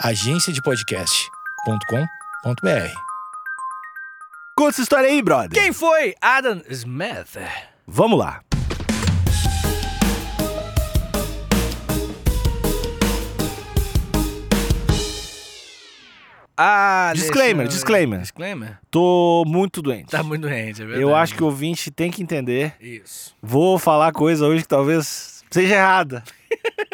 agenciadepodcast.com.br. Conta essa história aí, brother. Quem foi Adam Smith? Vamos lá. Ah, Disclaimer, deixa eu- disclaimer. Disclaimer? Tô muito doente. Tá muito doente, é verdade. Eu acho que o ouvinte tem que entender. Isso. Vou falar coisa hoje que talvez seja errada.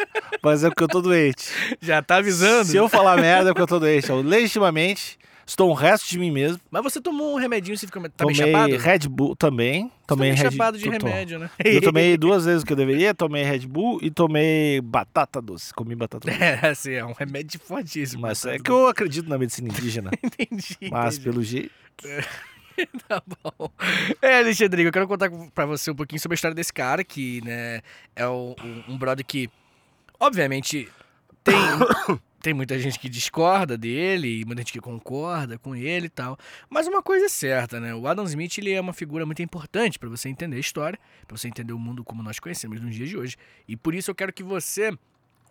Mas é porque eu tô doente. Já tá avisando? Se eu falar merda é porque eu tô doente. Eu legitimamente estou um resto de mim mesmo. Mas você tomou um remedinho, você fica tá bem tomei chapado? Red Bull também. Tomei tá Red bem chapado de remédio, né? Eu tomei duas vezes o que eu deveria. Tomei Red Bull e tomei batata doce. Comi batata doce. É, assim, é um remédio fortíssimo. Mas é que eu acredito na medicina indígena. Entendi. Mas entendi. pelo jeito. Tá bom. É, Alexandrinho, eu quero contar pra você um pouquinho sobre a história desse cara, que, né, é um, um brother que, obviamente, tem, tem muita gente que discorda dele e muita gente que concorda com ele e tal. Mas uma coisa é certa, né? O Adam Smith, ele é uma figura muito importante pra você entender a história, pra você entender o mundo como nós conhecemos nos dias de hoje. E por isso eu quero que você,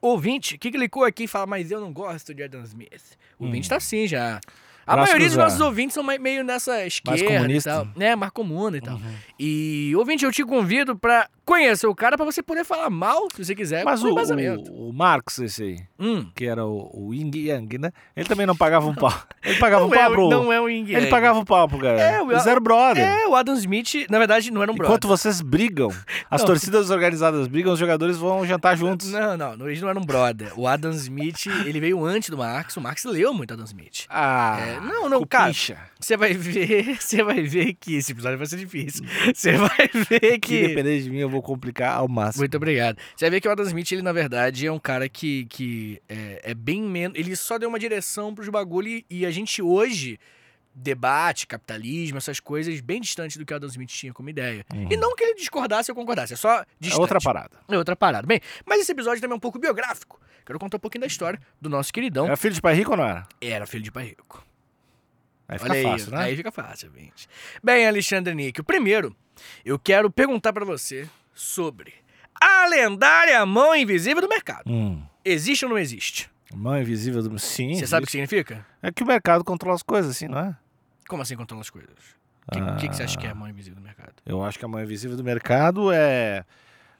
ouvinte, que clicou aqui e fala, mas eu não gosto de Adam Smith. O ouvinte tá assim já. A Braço maioria dos nossos ouvintes são meio nessa esquerda e comunista. tal. Né, mais comuna e tal. Uhum. E, ouvinte, eu te convido pra conhecer o cara pra você poder falar mal, se você quiser, Mas o, o, o Marx, esse aí, Hum. que era o, o Ying Yang, né? Ele também não pagava um pau. Ele pagava um Não, é, pau pro. não é o Ying Ele Yang. pagava um pau pro cara. É, o- Eles eram brother. É, o Adam Smith, na verdade, não era um brother. Enquanto vocês brigam, as torcidas organizadas brigam, os jogadores vão jantar juntos. Não, não, não, eles não eram um brother. O Adam Smith, ele veio antes do Marx. O Marx leu muito Adam Smith. Ah, É, não, não, cara. Você vai ver, você vai ver que esse episódio vai ser difícil. Você vai ver Que que... depender de mim, eu vou complicar ao máximo. Muito obrigado. Você vai ver que o Adam Smith, ele na verdade é um cara que, que é, é bem menos. Ele só deu uma direção pros bagulho e, e a gente hoje debate capitalismo, essas coisas bem distantes do que o Adam Smith tinha como ideia. Uhum. E não que ele discordasse ou concordasse, é só É distante. outra parada. É outra parada. Bem, mas esse episódio também é um pouco biográfico. Quero contar um pouquinho da história do nosso queridão. Era filho de pai rico ou não era? Era filho de pai rico. Aí fica Olha fácil, aí, né? aí fica fácil, gente. Bem, Alexandre Níquel, primeiro, eu quero perguntar pra você sobre a lendária mão invisível do mercado. Hum. Existe ou não existe? Mão invisível do. Sim. Você sabe o que significa? É que o mercado controla as coisas, assim, não é? Como assim controla as coisas? O que, o que que você acha que é a mão invisível do mercado? Eu acho que a mão invisível do mercado é.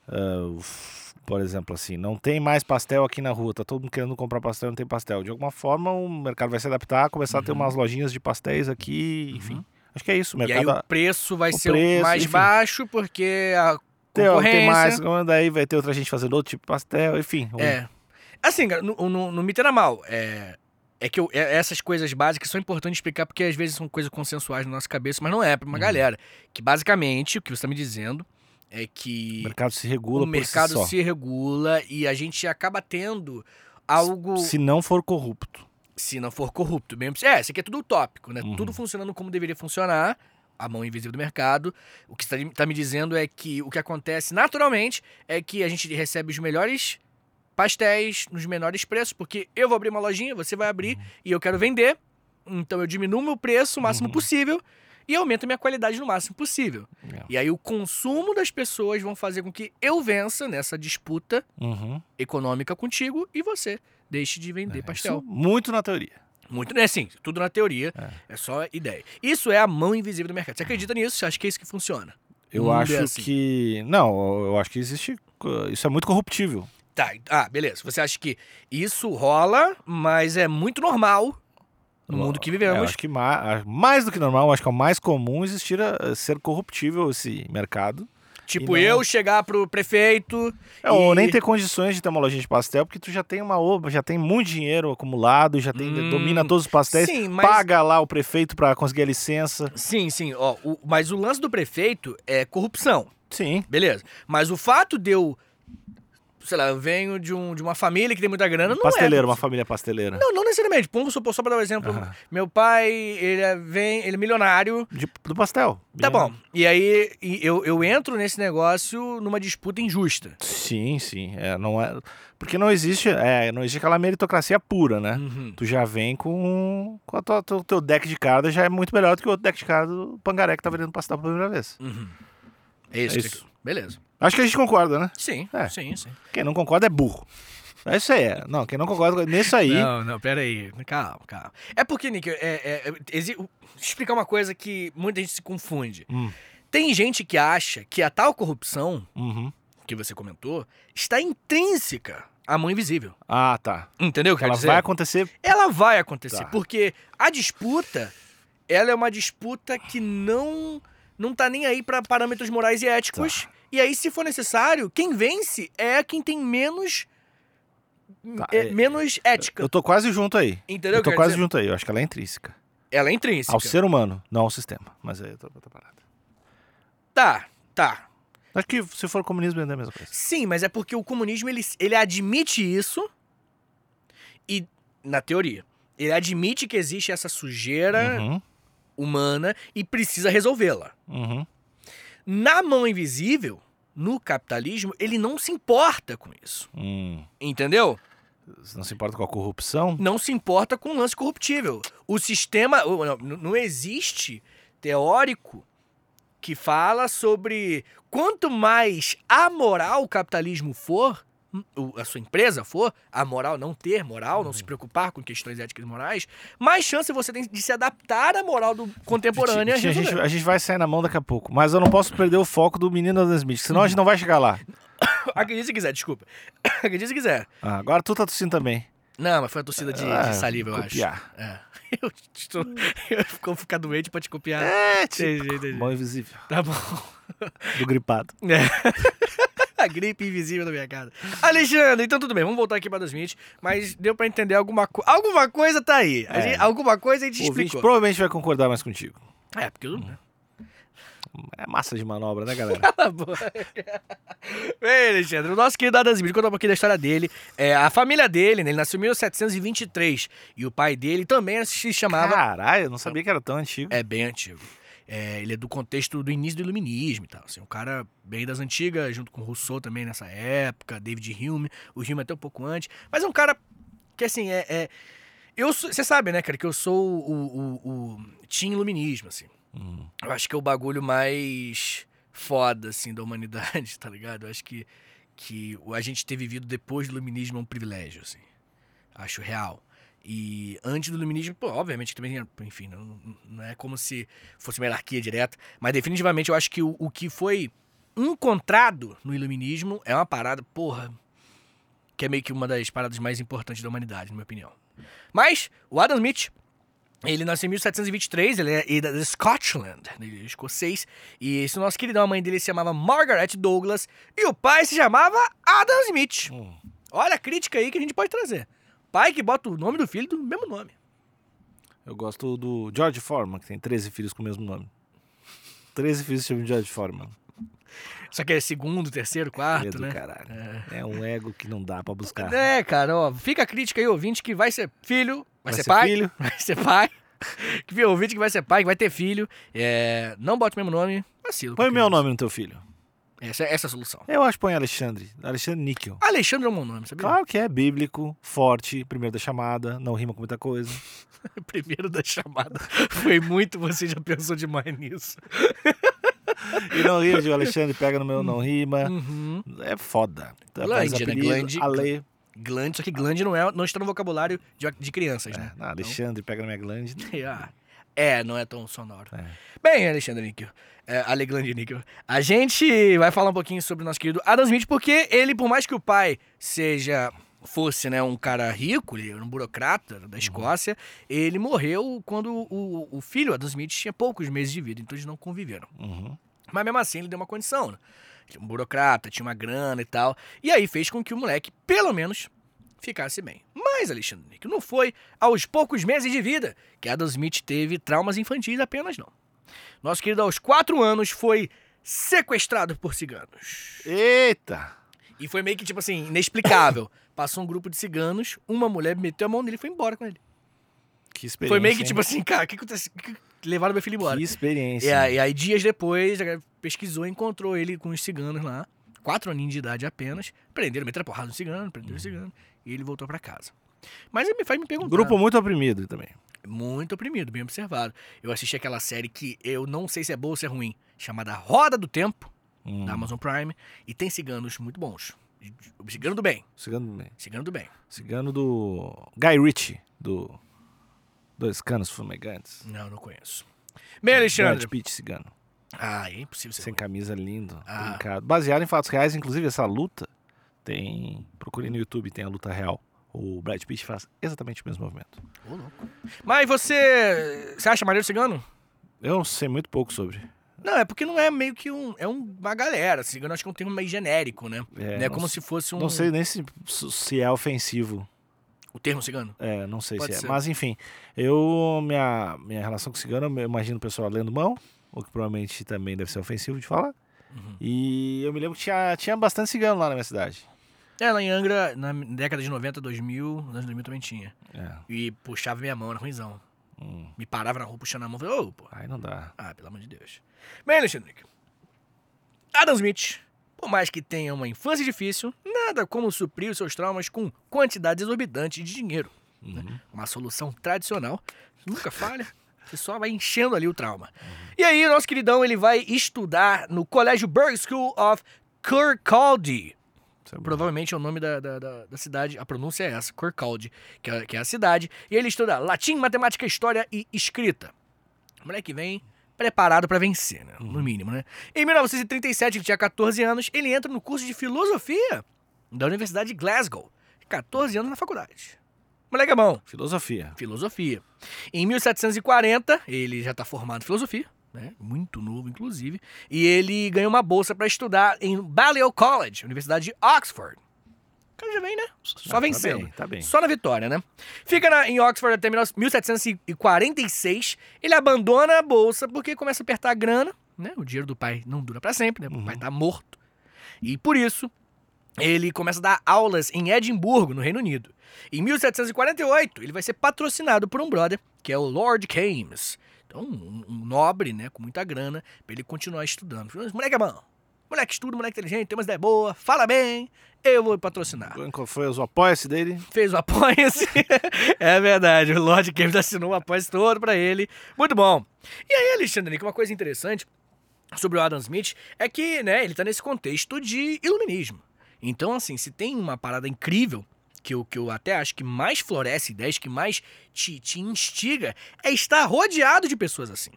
ah, uf, por exemplo, assim, não tem mais pastel aqui na rua, tá todo mundo querendo comprar pastel não tem pastel. De alguma forma, o mercado vai se adaptar, começar a ter Uhum. umas lojinhas de pastéis aqui, enfim. Acho que é isso. O E aí mercado o preço vai o ser preço, mais enfim. baixo porque a tem, ó, tem mais, daí vai ter outra gente fazendo outro tipo de pastel, enfim. o- É. Assim, não me entenda mal. É, é que eu- é- essas coisas básicas são importantes explicar porque às vezes são coisas consensuais na nossa cabeça, mas não é pra uma Uhum. galera. Que basicamente, o que você tá me dizendo é que O mercado se regula o mercado si se regula e a gente acaba tendo algo, se, Se não for corrupto. não for corrupto. Mesmo, é, isso aqui é tudo utópico, né? Uhum. Tudo funcionando como deveria funcionar, a mão invisível do mercado. O que você tá, me dizendo é que o que acontece naturalmente é que a gente recebe os melhores pastéis nos menores preços, porque eu vou abrir uma lojinha, você vai abrir e eu quero vender, então eu diminuo meu preço o máximo Uhum. possível e aumento a minha qualidade no máximo possível. É. E aí o consumo das pessoas vão fazer com que eu vença nessa disputa Uhum. econômica contigo e você deixe de vender É, pastel. isso muito na teoria. Muito, né? Assim, tudo na teoria, é. só ideia. Isso é a mão invisível do mercado. Você acredita nisso? Você acha que é isso que funciona? Eu acho é assim. que. Não, eu acho que existe. Isso é muito corruptível. Tá, ah, beleza. Você acha que isso rola, mas é muito normal no mundo que É, eu vivemos. acho que mais, mais do que normal, eu acho que é o mais comum existir a- ser corruptível esse mercado. Tipo, não- eu chegar pro prefeito. É, Ou e- nem ter condições de ter uma lojinha de pastel, porque tu já tem uma obra, já tem muito dinheiro acumulado, já tem, Hum, domina todos os pastéis, Sim, mas. paga lá o prefeito pra conseguir a licença. Sim, sim. Ó, o- mas o lance do prefeito é corrupção. Sim. Beleza. Mas o fato de eu. Sei lá, eu venho de, um, de uma família que tem muita grana, não Pasteleiro, é. uma família pasteleira. Não, não necessariamente. Vamos supor, só pra dar um exemplo. Meu pai, ele é, vem, ele é milionário. De- do pastel. Tá bom. E aí eu, eu entro nesse negócio numa disputa injusta. Sim, sim. É, não é, porque não existe, é, não existe aquela meritocracia pura, né? Uhum. Tu já vem com, com o teu, teu deck de cartas já é muito melhor do que o outro deck de cartas do Pangaré que tá vendendo pastel pela primeira vez. Uhum. É isso. É isso. Beleza. Acho que a gente concorda, né? Sim, É. sim, sim. Quem não concorda é burro. É isso aí. é. Não, quem não concorda nisso aí. Não, não, pera aí. Calma, calma. É porque, Nick, é, é, é, exi- explicar uma coisa que muita gente se confunde. Hum. Tem gente que acha que a tal corrupção Uhum. que você comentou está intrínseca à mão invisível. Ah, tá. Entendeu o que Ela vai acontecer. Ela vai acontecer, Tá. porque a disputa, ela é uma disputa que não não tá nem aí para parâmetros morais e éticos. Tá. E aí, se for necessário, quem vence é quem tem menos Tá, é, é- menos ética. Eu tô quase junto aí. Entendeu? Eu tô quase dizer? junto aí. Eu acho que ela é intrínseca. Ela é intrínseca. Ao ser humano, não ao sistema. Mas aí eu tô, tô parado. Tá, tá. Acho que se for comunismo é a mesma coisa. Sim, mas é porque o comunismo ele, ele admite isso e na teoria ele admite que existe essa sujeira Uhum. humana e precisa resolvê-la. Uhum. Na mão invisível, no capitalismo, ele não se importa com isso. Hum. Entendeu? Não se importa com a corrupção? Não se importa com o lance corruptível. O sistema. Não, não existe teórico que fala sobre quanto mais amoral o capitalismo for, a sua empresa for, a moral não ter moral, não se preocupar com questões éticas e morais, mais chance você tem de se adaptar à moral do contemporânea. a, gente, a gente vai sair na mão daqui a pouco. Mas eu não posso perder o foco do menino Adam Smith, senão a gente não vai chegar lá. Acredite se quiser, desculpa. Acredite se quiser. Ah, agora tu tá tossindo também. Não, mas foi a torcida de, de Ah, saliva, eu copiar. acho. É. Eu estou. Eu vou ficar doente pra te copiar. É, Entendi, tipo, entendi. mão invisível. Tá bom. Do gripado. É. A gripe invisível na minha casa. Alexandre, então tudo bem, vamos voltar aqui para 2020, mas deu pra entender alguma coisa. Alguma coisa tá aí. É. gente- alguma coisa a gente O explicou. provavelmente vai concordar mais contigo. É, porque eu. É massa de manobra, né, galera? Cala a boca. Bem, Alexandre, o nosso querido Adam Smith conta um pouquinho da história dele. É, a família dele, né, ele nasceu em 1723 e o pai dele também se chamava. Caralho, eu não sabia que era tão antigo. É bem antigo. É, ele é do contexto do início do iluminismo e tal. Assim, um cara bem das antigas, junto com Rousseau também nessa época, David Hume, o Hume até um pouco antes. Mas é um cara que, assim, é. é- eu Você sabe, né, cara, que eu sou o, o, o Team Iluminismo, assim. Hum. Eu acho que é o bagulho mais foda, assim, da humanidade, tá ligado? Eu acho que, que o- a gente ter vivido depois do iluminismo é um privilégio, assim. Acho real. E antes do iluminismo, pô, obviamente que também, enfim, não, não é como se fosse uma hierarquia direta, mas definitivamente eu acho que o, o que foi encontrado no iluminismo é uma parada, porra, que é meio que uma das paradas mais importantes da humanidade, na minha opinião. Mas, o Adam Smith, ele nasceu em 1723, ele é ele é de Scotland, ele é escocês, e esse nosso queridão, a mãe dele se chamava Margaret Douglas, e o pai se chamava Adam Smith. Hum. Olha a crítica aí que a gente pode trazer. Pai que bota o nome do filho do mesmo nome. Eu gosto do George Foreman, que tem 13 filhos com o mesmo nome. 13 filhos chamam George Foreman. Só que é segundo, terceiro, quarto, É do né? caralho. É um ego que não dá pra buscar. É, cara, ó, fica a crítica aí, ouvinte, que vai ser filho, vai, Vai ser, ser pai, filho. vai ser pai. Que ouvinte que vai ser pai, que vai ter filho. É, não bote o mesmo nome, vacilo. Põe o meu nome no teu filho. Essa, essa é a solução. Eu acho que põe Alexandre. Alexandre Níquel. Alexandre é um bom nome, sabia? Claro que é bíblico, forte, primeiro da chamada, não rima com muita coisa. Primeiro da chamada. Foi muito, você já pensou demais nisso. E não rima de Alexandre, pega no meu não rima. Uhum. É foda. Tá, Glande, né? Glande- Ale. Glande, só que glande não, é, não está no vocabulário de, de crianças, né? É, não, Alexandre, pega na minha glande. Ah, É, não é tão sonoro. É. Bem, Alexandre Níquel, é, Aleglande Níquel, a gente vai falar um pouquinho sobre o nosso querido Adam Smith, porque ele, por mais que o pai seja, fosse, né, um cara rico, ele era um burocrata da Escócia, ele morreu quando o, o filho, Adam Smith, tinha poucos meses de vida, então eles não conviveram. Uhum. Mas mesmo assim ele deu uma condição, né? Um burocrata, tinha uma grana e tal. E aí fez com que o moleque, pelo menos, ficasse bem. Mas, Alexandre Níquel, não foi aos poucos meses de vida que Adam Smith teve traumas infantis apenas, não. Nosso querido, aos quatro anos, foi sequestrado por ciganos. Eita! E foi meio que, tipo assim, inexplicável. Passou um grupo de ciganos, uma mulher meteu a mão nele e foi embora com ele. Que experiência. Foi meio que, hein? tipo assim, cara, o que aconteceu? Levaram meu filho embora. Que experiência. E aí, aí, dias depois, pesquisou e encontrou ele com os ciganos lá. Quatro aninhos de idade apenas. Prenderam, meteram a porrada no cigano, prenderam o cigano. E ele voltou pra casa. Mas ele me faz me perguntar. Grupo muito oprimido também. Muito oprimido, bem observado. Eu assisti aquela série que eu não sei se é boa ou se é ruim, chamada Roda do Tempo, Hum. da Amazon Prime. E tem ciganos muito bons. Cigano do Bem. Cigano do bem. Cigano do Bem. Cigano do Guy Ritchie, do Dois Canos Fumegantes. Não, não conheço. Bem, Alexandre. Brad Pitt, cigano. Ah, é impossível ser Sem camisa, lindo, Ah. brincado. Baseado em fatos reais, inclusive essa luta tem... Procure no YouTube, tem a luta real. O Brad Pitt faz exatamente o mesmo movimento. Ô, louco. Mas você. Você acha maneiro cigano? Eu sei muito pouco sobre. Não, é porque não é meio que um. É um- uma galera. Cigano acho que é um termo meio genérico, né? É, né? não Como s- se fosse um. Não sei nem se, se é ofensivo. O termo cigano. É, não sei Pode se é. ser. Mas enfim, eu minha, minha relação com cigano, eu imagino o pessoal lendo mão, o que provavelmente também deve ser ofensivo de falar. Uhum. E eu me lembro que tinha, tinha bastante cigano lá na minha cidade. É, lá em Angra, na década de 90, 2000, nos anos 2000 também tinha. É. E puxava minha mão, era ruimzão. Hum, Me parava na rua puxando a mão. Falei, ô, pô. aí não dá. Ah, pelo amor de Deus. Bem, Alexandre. Adam Smith, por mais que tenha uma infância difícil, nada como suprir os seus traumas com quantidades exorbitantes de dinheiro. né? Uhum. Uma solução tradicional. Nunca falha. Você só vai enchendo ali o trauma. E aí, nosso queridão, ele vai estudar no Colégio Berg School of Kirkcaldy. Isso é. Provavelmente é o nome da, da, da- da cidade, a pronúncia é essa, Kirkcaldy, que é, que é a cidade. E ele estuda latim, matemática, história e escrita. O moleque vem preparado pra vencer, né? No mínimo, né? Em 1937, ele tinha 14 anos, ele entra no curso de filosofia da Universidade de Glasgow. 14 anos na faculdade. Moleque é bom. Filosofia. Filosofia. Em 1740, ele já está formado em filosofia, né? Muito novo, inclusive. E ele ganhou uma bolsa para estudar em Balliol College, Universidade de Oxford. O cara já vem, né? Só Ah, vencendo. Tá bem, tá bem. Só na vitória, né? Fica na- em Oxford até 19- 1746. Ele abandona a bolsa porque começa a apertar a grana, né? O dinheiro do pai não dura para sempre, né? O pai tá morto. E por isso, ele começa a dar aulas em Edimburgo, no Reino Unido. Em 1748, ele vai ser patrocinado por um brother, que é o Lord Kames. Então, um, um nobre, né, com muita grana, pra ele continuar estudando. Moleque é bom. Moleque estuda, moleque inteligente, tem umas ideias boas, fala bem, eu vou patrocinar Qual foi os apoia-se dele? fez o apoia-se. é verdade, o Lord Games assinou o apoia-se todo pra ele. Muito bom. E aí, Alexandre, que uma coisa interessante sobre o Adam Smith é que, né, ele tá nesse contexto de iluminismo. Então, assim, se tem uma parada incrível que eu, que eu até acho que mais floresce ideias, que mais te, te instiga, é estar rodeado de pessoas assim.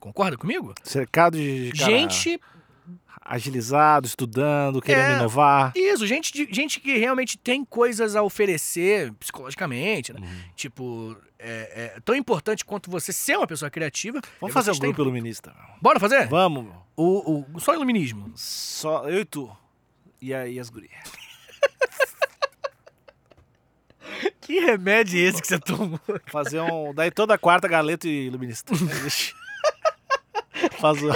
Concorda comigo? Cercado de cara Gente agilizado, estudando, querendo É. inovar. Isso, gente, de- gente que realmente tem coisas a oferecer psicologicamente, né? Uhum. Tipo, é, é tão importante quanto você ser uma pessoa criativa. Vamos fazer um grupo iluminista. Bora fazer? Vamos. O, o, só iluminismo. Só eu e tu. E aí as gurias. Que remédio é esse que você tomou? Fazer um. Daí toda quarta galeta e iluminista. Faz o.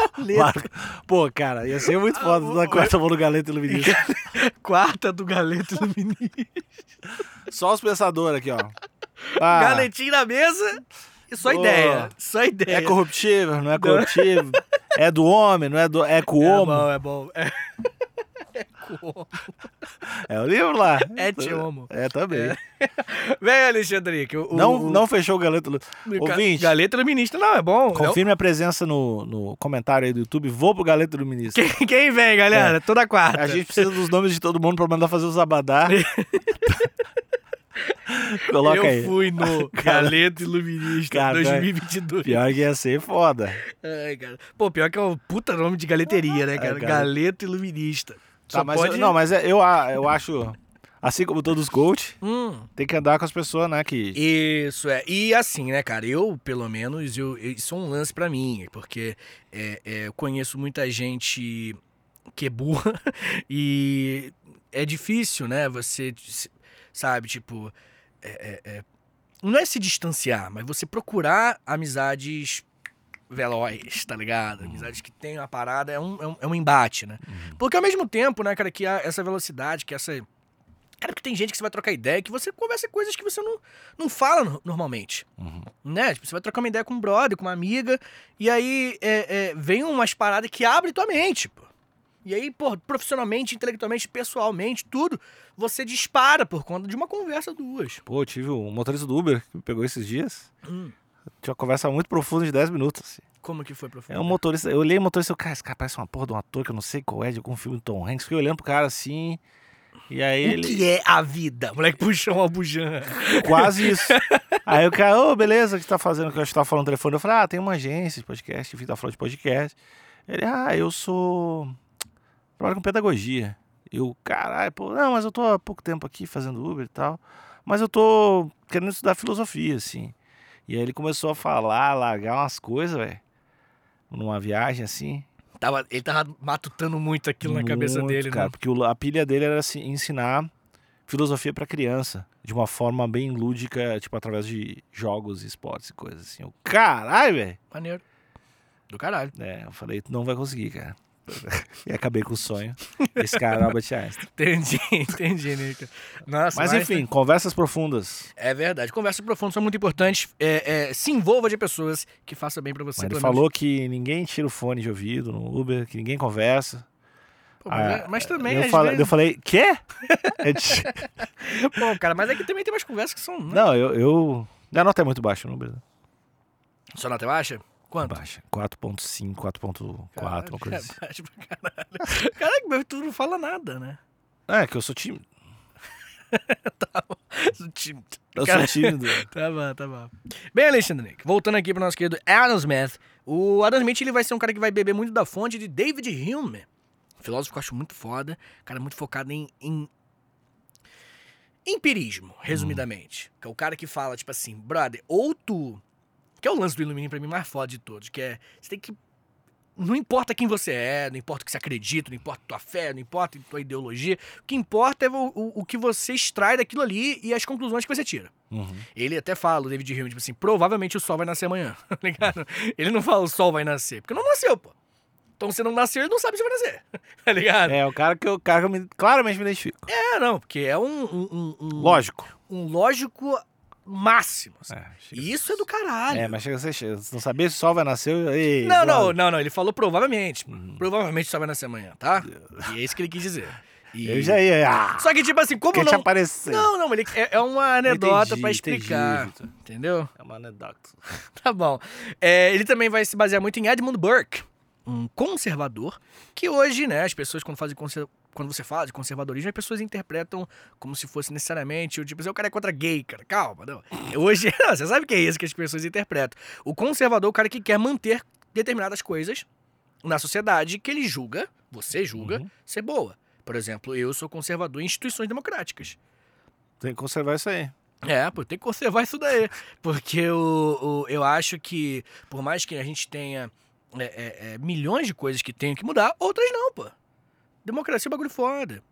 Pô, cara, ia ser muito foda toda quarta mão no galeta e iluminista. Quarta do galeto iluminista. Só os pensadores aqui, ó. Ah, Galetinho na mesa e só Boa. ideia. Só ideia. É corruptível, não é corruptível. É do homem, não é do. É com o É homo. bom, é bom. É, é. É o livro lá. É te homo. É, também. Vem, Alexandre. O, não, o, não fechou o galeto. Ouvinte. Galeta iluminista, não, é bom. Confirme a presença no, no comentário aí do YouTube. Vou pro Galeto do Ministro. Quem, quem vem, galera? Toda quarta. A gente precisa dos nomes de todo mundo pra mandar fazer os abadá. Coloca eu aí. fui no Galeto Iluminista Cara, 2022. Pior que ia ser foda. Ai, cara. Pô, pior que é um puta nome de galeteria, né, cara? cara. Galeto Iluminista. Tá, Só mas pode... eu, não, mas é- eu, eu acho, assim como todos os coach, Hum, tem que andar com as pessoas, né, que... isso, é. E assim, né, cara, eu, pelo menos, eu, isso é um lance pra mim, porque é, é, eu conheço muita gente que é burra e é difícil, né, você, sabe, tipo, é- é- é- não é se distanciar, mas você procurar amizades velozes, tá ligado? Amizades que tem uma parada, é um, é um, é um embate, né? Porque ao mesmo tempo, né, cara, que essa velocidade, que essa. Cara, que tem gente que você vai trocar ideia, que você conversa coisas que você não, não fala no- normalmente. Uhum. Né? Tipo, você vai trocar uma ideia com um brother, com uma amiga, e aí é, é, vem umas paradas que abrem tua mente, pô. E aí, pô, profissionalmente, intelectualmente, pessoalmente, tudo, você dispara por conta de uma conversa duas. Pô, eu tive um motorista do Uber que me pegou esses dias. Hum, Tinha uma conversa muito profunda de 10 minutos. assim. como que foi profundo? É um motorista, eu olhei o motorista e cara, esse cara parece uma porra de um ator que eu não sei qual é, de algum filme do Tom Hanks. Fiquei olhando pro cara assim, E aí O ele. que é a vida? O moleque puxou uma bujana. Quase isso. Aí o cara, ô, beleza, o que você tá fazendo? Que eu estava falando no telefone. Eu falei, ah, tem uma agência de podcast, enfim, tá falando de podcast. Ele, ah, eu sou. Trabalho com pedagogia. Eu, caralho, pô, não, mas eu tô há pouco tempo aqui fazendo Uber e tal. Mas eu tô querendo estudar filosofia, assim. E aí ele começou a falar, largar umas coisas, velho. Numa viagem assim. Tava, ele tava matutando muito aquilo na cabeça Muito, dele, cara, né? porque o- a pilha dele era assim, ensinar filosofia pra criança, de uma forma bem lúdica, tipo através de jogos, esportes e coisas assim. Eu, caralho, velho. Maneiro. Do caralho. É, eu falei, tu não vai conseguir, cara. e acabei com o sonho. Esse cara é Albert Einstein. Entendi, entendi, Nico. Nossa, Mas enfim, conversas profundas. É verdade. Conversas profundas são muito importantes. É, é, se envolva de pessoas que façam bem pra você. Mas ele falou que ninguém tira o fone de ouvido no Uber, que ninguém conversa. Pô, mas, é- Ah, mas também, eu, falei, vezes... eu falei, quê? É de- Pô, cara, mas aqui também tem umas conversas que são... né? não, eu, eu. Minha nota é muito baixa no Uber. né? Sua nota é baixa? Quanto? Baixa. 4.5, 4.4, uma coisa assim. É baixo pra caralho. Caraca, mas tu não fala nada, né? É, que eu sou tímido. Sou tímido. Eu sou tímido. Tá bom, tá bom. Bem, Alexandre Nick, voltando aqui pro nosso querido Adam Smith. O Adam Smith ele vai ser um cara que vai beber muito da fonte de David Hume. Filósofo que eu acho muito foda. Cara muito focado em, em empirismo, resumidamente. Que é o cara que fala, tipo assim, brother, ou tu. Que é o lance do Illuminati pra mim mais foda de todos, que é. Você tem que. Não importa quem você é, não importa o que você acredita, não importa tua fé, não importa tua ideologia. O que importa é o, o, o que você extrai daquilo ali e as conclusões que você tira. Uhum. Ele até fala, o David Hume, tipo assim, provavelmente o sol vai nascer amanhã, tá ligado? Ele não fala o sol vai nascer, porque não nasceu, pô. Então se não nasceu, ele não sabe se vai nascer, tá ligado? É, o cara que eu, cara que eu me- claramente me identifico. É, não, porque é um, um, um, um- Lógico. um lógico máximo. assim. É, E isso é do caralho. É, mas chega a ser. chega- Se não saber se o sol vai nascer. Ei, não, não, não, não, ele falou provavelmente. Uhum. Provavelmente o sol vai nascer amanhã, tá? E é isso que ele quis dizer. E- Eu já ia. Ah, Só que, tipo assim, como te não... aparecer. Não, não, ele é, é uma anedota Entendi, pra entendi, explicar, Vitor. entendeu? É uma anedota. Tá bom. É, ele também vai se basear muito em Edmund Burke, um conservador, que hoje, né, as pessoas quando fazem quando você fala de conservadorismo, as pessoas interpretam como se fosse necessariamente o tipo, assim, o cara é contra gay, cara. Calma, não. Hoje, não, você sabe que é isso que as pessoas interpretam. O conservador é o cara que quer manter determinadas coisas na sociedade que ele julga, você julga, Uhum. ser boa. Por exemplo, eu sou conservador em instituições democráticas. Tem que conservar isso aí. É, pô, tem que conservar isso daí. Porque o, o- eu acho que, por mais que a gente tenha é, é, é, milhões de coisas que tenham que mudar, outras não, pô. Democracia é um bagulho foda.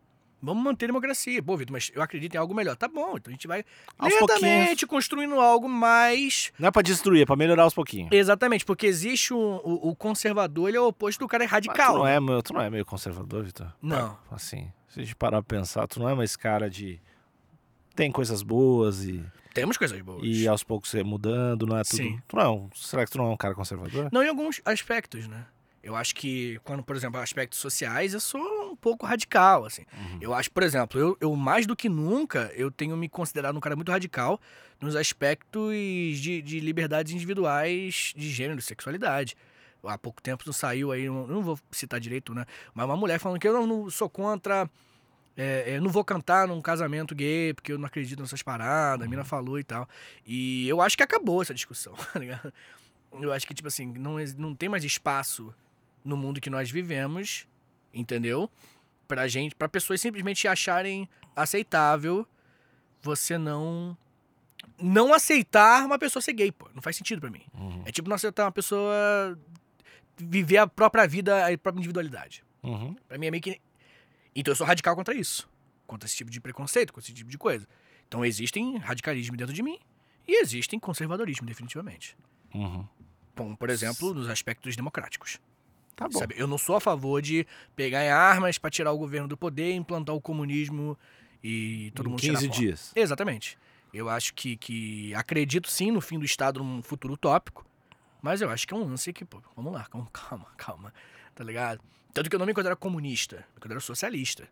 Vamos manter a democracia. Pô, Vitor, mas eu acredito em algo melhor. Tá bom, então a gente vai Aos lentamente construindo algo mais. Não é pra destruir, é pra melhorar aos pouquinhos. Exatamente, porque existe um- o, o conservador, ele é o oposto do cara Mas radical. tu não, é, tu não é meio conservador, Vitor? Não. Assim, se a gente parar pra pensar, tu não é mais cara de. Tem coisas boas e, Temos coisas boas. e aos poucos é mudando, não é tudo. Sim. Tu não é um, será que tu não é um cara conservador? Não em alguns aspectos, né? Eu acho que, quando, por exemplo, aspectos sociais, eu sou um pouco radical, assim. Uhum. Eu acho, por exemplo, eu, eu mais do que nunca, eu tenho me considerado um cara muito radical nos aspectos de, de liberdades individuais de gênero sexualidade. Há pouco tempo não saiu aí, eu não vou citar direito, né? Mas uma mulher falando que eu não, não sou contra. é, é, não vou cantar num casamento gay porque eu não acredito nessas paradas, a mina falou e tal. E eu acho que acabou essa discussão, tá ligado? Eu acho que, tipo assim, não, não tem mais espaço no mundo que nós vivemos, entendeu? Pra gente, pra pessoas simplesmente acharem aceitável você não não aceitar uma pessoa ser gay, pô. Não faz sentido pra mim. Uhum. É tipo não aceitar uma pessoa viver a própria vida, a própria individualidade. Uhum. Pra mim é meio que Então eu sou radical contra isso, contra esse tipo de preconceito, contra esse tipo de coisa. Então existem radicalismo dentro de mim e existem conservadorismo definitivamente. Uhum. Como, por exemplo, nos aspectos democráticos. Tá bom. Sabe? Eu não sou a favor de pegar em armas pra tirar o governo do poder, implantar o comunismo e todo em mundo 15 tirar fora. dias. Exatamente. Eu acho que, que acredito sim no fim do Estado num futuro utópico, mas eu acho que é um lance que, pô, vamos lá, calma, calma, tá ligado? Tanto que eu não me considero comunista, me considero socialista.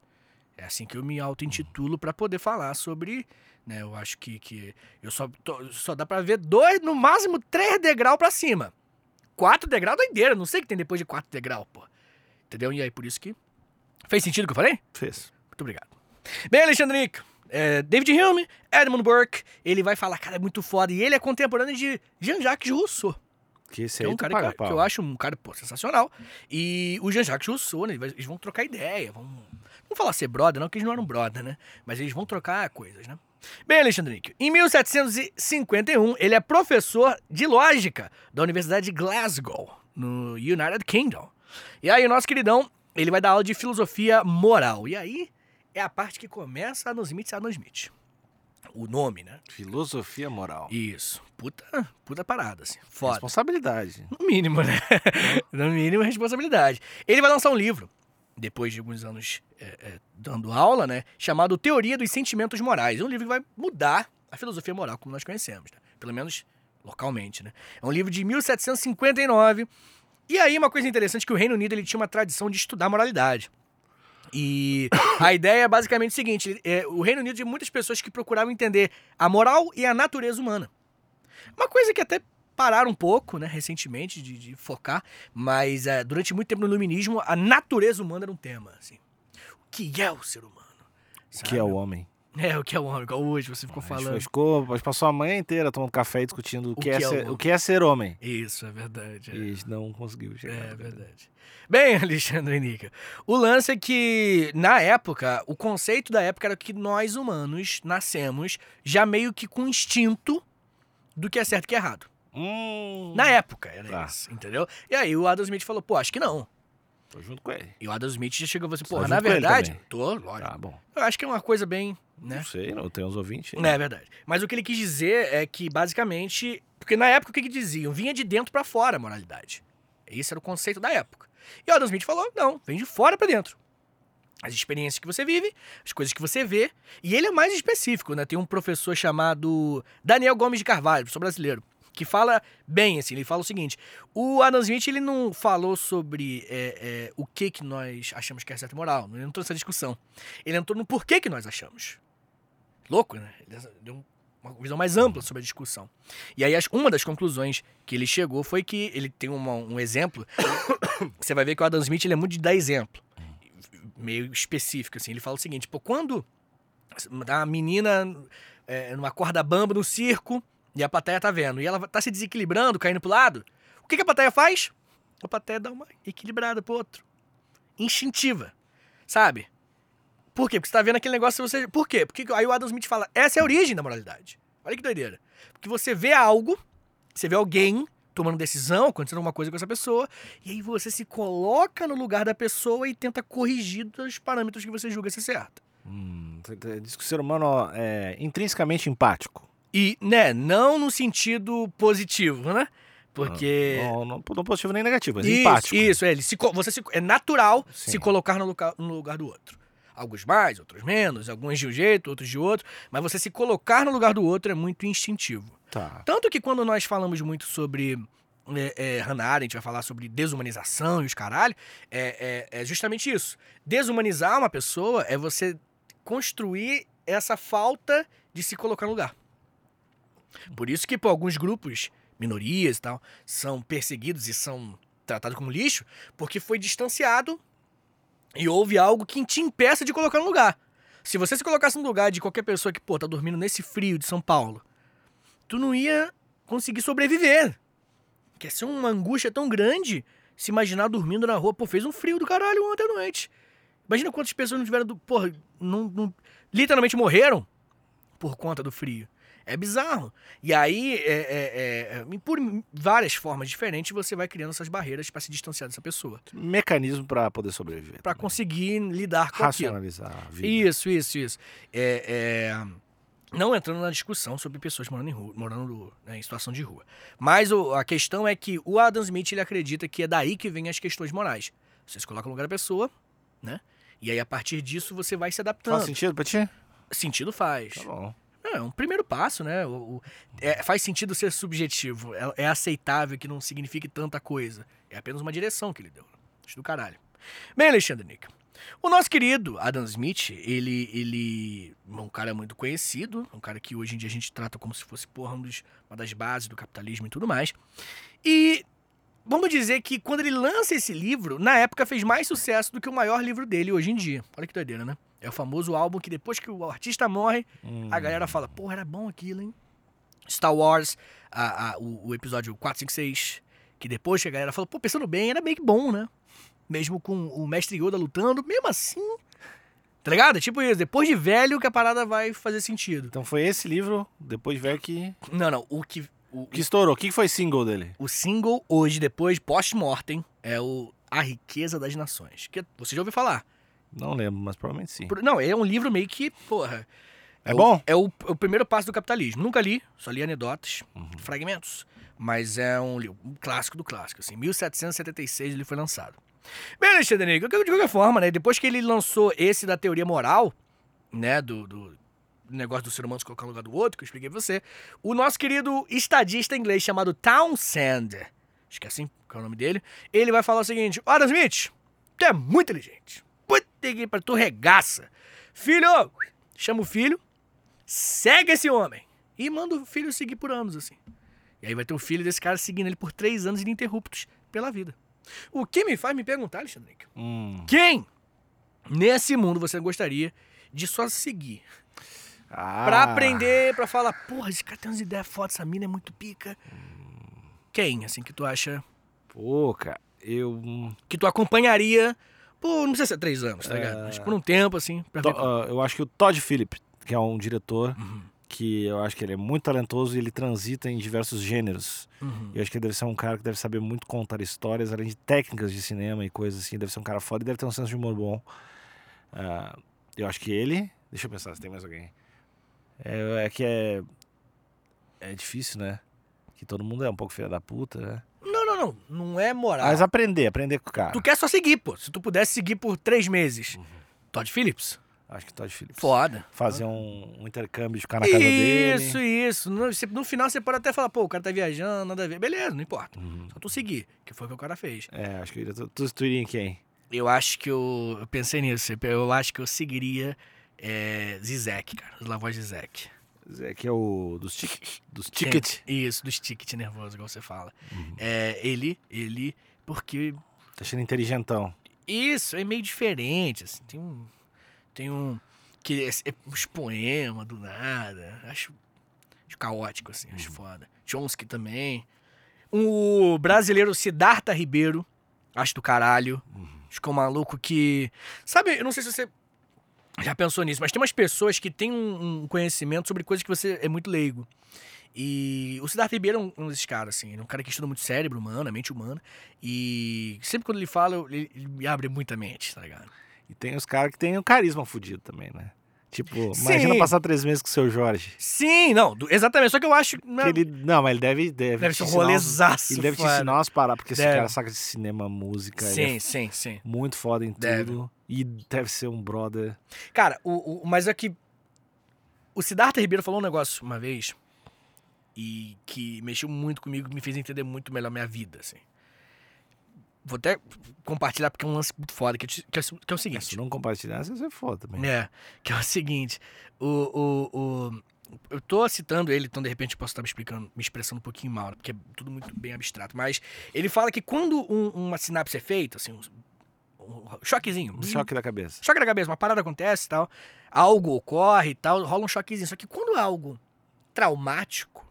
É assim que eu me auto-intitulo pra poder falar sobre, né, eu acho que, que eu só, tô- só dá pra ver dois, no máximo três degraus pra cima. Quatro degraus doideira, não sei o que tem depois de quatro degraus, pô. Entendeu? E aí, por isso que... Fez sentido o que eu falei? Fez. Muito obrigado. Bem, Alexandre Nico, é, David Hume, Edmund Burke, ele vai falar, cara, é muito foda. E ele é contemporâneo de Jean-Jacques Rousseau. Que esse Que é um cara paga que, que eu acho um cara pô, sensacional. E o Jean-Jacques Rousseau, né? Eles vão trocar ideia. Vão, não falar ser brother, não, porque eles não eram brother, né? Mas eles vão trocar coisas, né? Bem, Alexandre em 1751, ele é professor de lógica da Universidade de Glasgow, no United Kingdom. E aí, o nosso queridão, ele vai dar aula de filosofia moral. E aí é a parte que começa a nos Smith Adam Smith. O nome, né? Filosofia moral. Isso. Puta, puta parada, assim. Foda. Responsabilidade. No mínimo, né? no mínimo, responsabilidade. Ele vai lançar um livro, depois de alguns anos é, é, dando aula, né? Chamado Teoria dos Sentimentos Morais. É um livro que vai mudar a filosofia moral como nós conhecemos, né? Pelo menos localmente, né? É um livro de 1759. E aí, uma coisa interessante que o Reino Unido ele tinha uma tradição de estudar moralidade. E a ideia é basicamente o seguinte: é, o Reino Unido tinha muitas pessoas que procuravam entender a moral e a natureza humana. Uma coisa que até pararam um pouco, né, recentemente, de, de focar, mas é, durante muito tempo no iluminismo, a natureza humana era um tema, assim. O que é o ser humano? O que é sabe? o homem? É, o que é o homem, igual hoje você ficou A gente falando. ficou, gente passou a manhã inteira tomando café e discutindo o, que, é que é o ser, homem? o que é ser homem. Isso, é verdade. é. E não conseguiu chegar. É verdade. Bem, Alexandre Nica, o lance é que, na época, o conceito da época era que nós humanos nascemos já meio que com instinto do que é certo e que é errado. Hum, Na época era Tá. isso, entendeu? E aí o Adam Smith falou, pô, acho que não. Tô junto com ele. E o Adam Smith já chegou e falou assim, porra, na verdade, tô, lógico. Tá bom. Eu acho que é uma coisa bem, né? Não sei, não tem uns ouvintes. aí. É verdade. Mas o que ele quis dizer é que, basicamente. Porque na época o que, que diziam? Vinha de dentro pra fora a moralidade. Esse era o conceito da época. E o Adam Smith falou: não, vem de fora pra dentro. As experiências que você vive, as coisas que você vê. E ele é mais específico, né? Tem um professor chamado Daniel Gomes de Carvalho, professor brasileiro, que fala bem, assim. Ele fala o seguinte: o Adam Smith ele não falou sobre é, é, o que, que nós achamos que é certo e moral. Ele não entrou nessa discussão. Ele entrou no porquê que nós achamos. Louco, né? Ele deu uma visão mais ampla sobre a discussão. E aí, uma das conclusões que ele chegou foi que ele tem uma- um exemplo. Você vai ver que o Adam Smith ele é muito de dar exemplo. Meio específico, assim. Ele fala o seguinte: pô, quando a menina é, numa corda bamba no circo e a plateia tá vendo, e ela tá se desequilibrando, caindo pro lado, o que, que a plateia faz? A plateia dá uma equilibrada pro outro. Instintiva. Sabe? Por quê? Porque você tá vendo aquele negócio você. Por quê? Porque aí o Adam Smith fala: essa é a origem da moralidade. Olha que doideira. Porque você vê algo, você vê alguém tomando decisão, acontecendo alguma coisa com essa pessoa, e aí você se coloca no lugar da pessoa e tenta corrigir os parâmetros que você julga ser certo. Hum, diz que o ser humano é intrinsecamente empático. E, né, não no sentido positivo, né? Porque. Não, não, não positivo nem negativo, mas isso, empático. Isso, é, ele se, você se- é natural Sim. se colocar no lugar, no lugar do outro. Alguns mais, outros menos, alguns de um jeito, outros de outro, mas você se colocar no lugar do outro é muito instintivo. Tá. Tanto que quando nós falamos muito sobre é, é, Hannah Arendt, vai falar sobre desumanização e os caralho, é, é, é justamente isso. Desumanizar uma pessoa é você construir essa falta de se colocar no lugar. Por isso que, por alguns grupos, minorias e tal, são perseguidos e são tratados como lixo, porque foi distanciado e houve algo que te impeça de colocar no lugar. Se você se colocasse no lugar de qualquer pessoa que, pô, tá dormindo nesse frio de São Paulo, tu não ia conseguir sobreviver. Quer ser uma angústia tão grande se imaginar dormindo na rua. Pô, fez um frio do caralho ontem à noite. Imagina quantas pessoas não tiveram. Do, porra, não, não- literalmente morreram por conta do frio. É bizarro. E aí, é, é, é, por várias formas diferentes, você vai criando essas barreiras para se distanciar dessa pessoa. Mecanismo pra poder sobreviver. Para conseguir lidar com aquilo. Racionalizar a vida. Isso, isso, isso. É, é, não entrando na discussão sobre pessoas morando em, rua, morando, né, em situação de rua. Mas o- a questão é que o Adam Smith ele acredita que é daí que vem as questões morais. Você se coloca no lugar da pessoa, né? E aí, a partir disso, você vai se adaptando. Faz sentido pra ti? Sentido faz. Tá bom. É, um primeiro passo, né? O, o- é, faz sentido ser subjetivo. É, é aceitável que não signifique tanta coisa. É apenas uma direção que ele deu. Acho do caralho. Bem, Alexandre Nick. O nosso querido Adam Smith, ele, ele é um cara muito conhecido, um cara que hoje em dia a gente trata como se fosse porra, dos- uma das bases do capitalismo e tudo mais. E vamos dizer que quando ele lança esse livro, na época fez mais sucesso do que o maior livro dele hoje em dia. Olha que doideira, né? É o famoso álbum que depois que o artista morre, Hum. a galera fala, porra, era bom aquilo, hein? Star Wars, a- a- o, o episódio 4, 5, 6, que depois que a galera falou, pô, pensando bem, era meio que bom, né? Mesmo com o mestre Yoda lutando, mesmo assim. Tá ligado? Tipo isso, depois de velho que a parada vai fazer sentido. Então foi esse livro, depois de ver que, Não, não, o que. O, que estourou. O que que foi single dele? o single hoje, depois, post-mortem, é o A Riqueza das Nações. Que você já ouviu falar. Não lembro, mas provavelmente sim. Não, é um livro meio que, porra. É o- bom? É o, é o primeiro passo do capitalismo. Nunca li, só li anedotas, Uhum. fragmentos. Mas é um, um clássico do clássico, assim. 1776 ele foi lançado. Bem, Alexandre Negro, de qualquer forma, né? Depois que ele lançou esse da teoria moral, né? Do, do negócio do ser humano se colocar no lugar do outro, que eu expliquei pra você, o nosso querido estadista inglês chamado Townsend, acho que é assim que é o nome dele, ele vai falar o seguinte: Adam Smith, tu é muito inteligente. Pra tu regaça. Filho, chama o filho, segue esse homem. E manda o filho seguir por anos, assim. E aí vai ter o filho desse cara seguindo ele por três anos ininterruptos pela vida. O que me faz me perguntar, Alexandre, Hum. quem nesse mundo você gostaria de só seguir? Ah, Pra aprender, pra falar, porra, esse cara tem umas ideias fodas, essa mina é muito pica. Quem, assim, que tu acha Pô, cara, eu... hum, que tu acompanharia por, não precisa ser três anos, tá ligado? Mas por um tempo, assim, pra To- ver como- ah, eu acho que o Todd Phillips, que é um diretor Uhum, que eu acho que ele é muito talentoso e ele transita em diversos gêneros. uhum. Eu acho que ele deve ser um cara que deve saber muito contar histórias, além de técnicas de cinema e coisas assim. Deve ser um cara foda e deve ter um senso de humor bom. Ah, eu acho que ele. Deixa eu pensar se tem mais alguém. É, é que é. É difícil, né? Que todo mundo é um pouco filha da puta, né? Não, não, é moral. Mas aprender, aprender com o cara. Tu quer só seguir, pô. Se tu pudesse seguir por três meses. Uhum. Todd Phillips. Acho que Todd Phillips. Foda. Fazer um, um intercâmbio de ficar na casa dele. Isso, isso. No, no final você pode até falar, pô, o cara tá viajando, nada a ver. Beleza, não importa. Uhum. Só tu seguir, que foi o que o cara fez. É, acho que eu iria. Tu, tu, tu iria em quem? Eu acho que eu, eu pensei nisso. Eu acho que eu seguiria é, Zizek, cara. Os Lavós Zizek. Zé, que é o dos, tic, dos ticket. Isso, dos ticket nervoso, igual você fala. Uhum. É, ele, ele, porque Tá achando inteligentão. Isso, é meio diferente, assim. Tem um. Tem um. Que é, é uns poemas do nada. Acho, acho caótico, assim, acho foda. Chomsky também. O brasileiro Siddhartha Ribeiro. Acho do caralho. Acho que é um maluco que. Sabe, eu não sei se você já pensou nisso, mas tem umas pessoas que têm um, um conhecimento sobre coisas que você é muito leigo. E o Siddhartha Ribeiro é um, um desses caras, assim. Ele é um cara que estuda muito cérebro humano, a mente humana. E sempre quando ele fala, ele, ele me abre muita mente, tá ligado? E tem os caras que tem o carisma fudido também, né? Tipo, imagina Sim. passar três meses com o seu Jorge. Sim, não, exatamente. Só que eu acho. Não, Que ele, não, mas ele deve. Deve, deve ser um rolezaço. Ele deve te ensinar umas paradas, porque esse Deve. cara saca de cinema, música. é Sim, sim, sim. muito foda em Deve. tudo. E deve ser um brother. Cara, o, o- mas é que. O Siddhartha Ribeiro falou um negócio uma vez. E que mexeu muito comigo, me fez entender muito melhor a minha vida, assim. Vou até compartilhar porque é um lance muito foda, que é, que é, que é o Se seguinte. não compartilhar, você é foda também. É, que é o seguinte, o, o, o- eu tô citando ele, então de repente eu posso estar me explicando, me expressando um pouquinho mal, né, porque é tudo muito bem abstrato, mas ele fala que quando um- uma sinapse é feita, assim, um, choquezinho, Um choque da cabeça. choque na cabeça, uma parada acontece e tal, algo ocorre e tal, rola um choquezinho, só que quando é algo traumático,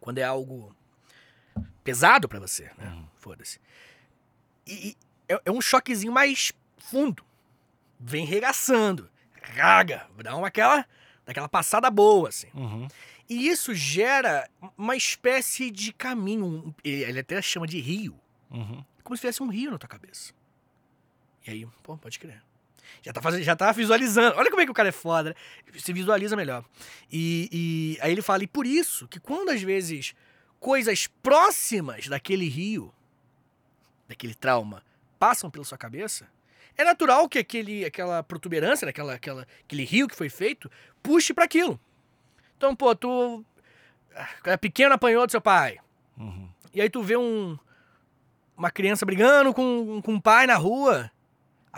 quando é algo pesado pra você, né, Uhum. foda-se, e, é, é um choquezinho mais fundo, vem regaçando, raga, dá uma aquela, daquela passada boa, assim. Uhum. E isso gera uma espécie de caminho, ele até chama de rio, Uhum. como se tivesse um rio na tua cabeça. E aí, pô, pode crer. Já tá, fazendo, já tá visualizando. Olha como é que o cara é foda, né? Se visualiza melhor. E, e aí ele fala, e por isso que quando às vezes coisas próximas daquele rio, daquele trauma, passam pela sua cabeça, é natural que aquele, aquela protuberância, aquela, aquela, aquele rio que foi feito, puxe para aquilo. Então, pô, tu é pequeno apanhou do seu pai. Uhum. E aí tu vê um, uma criança brigando com, com um pai na rua.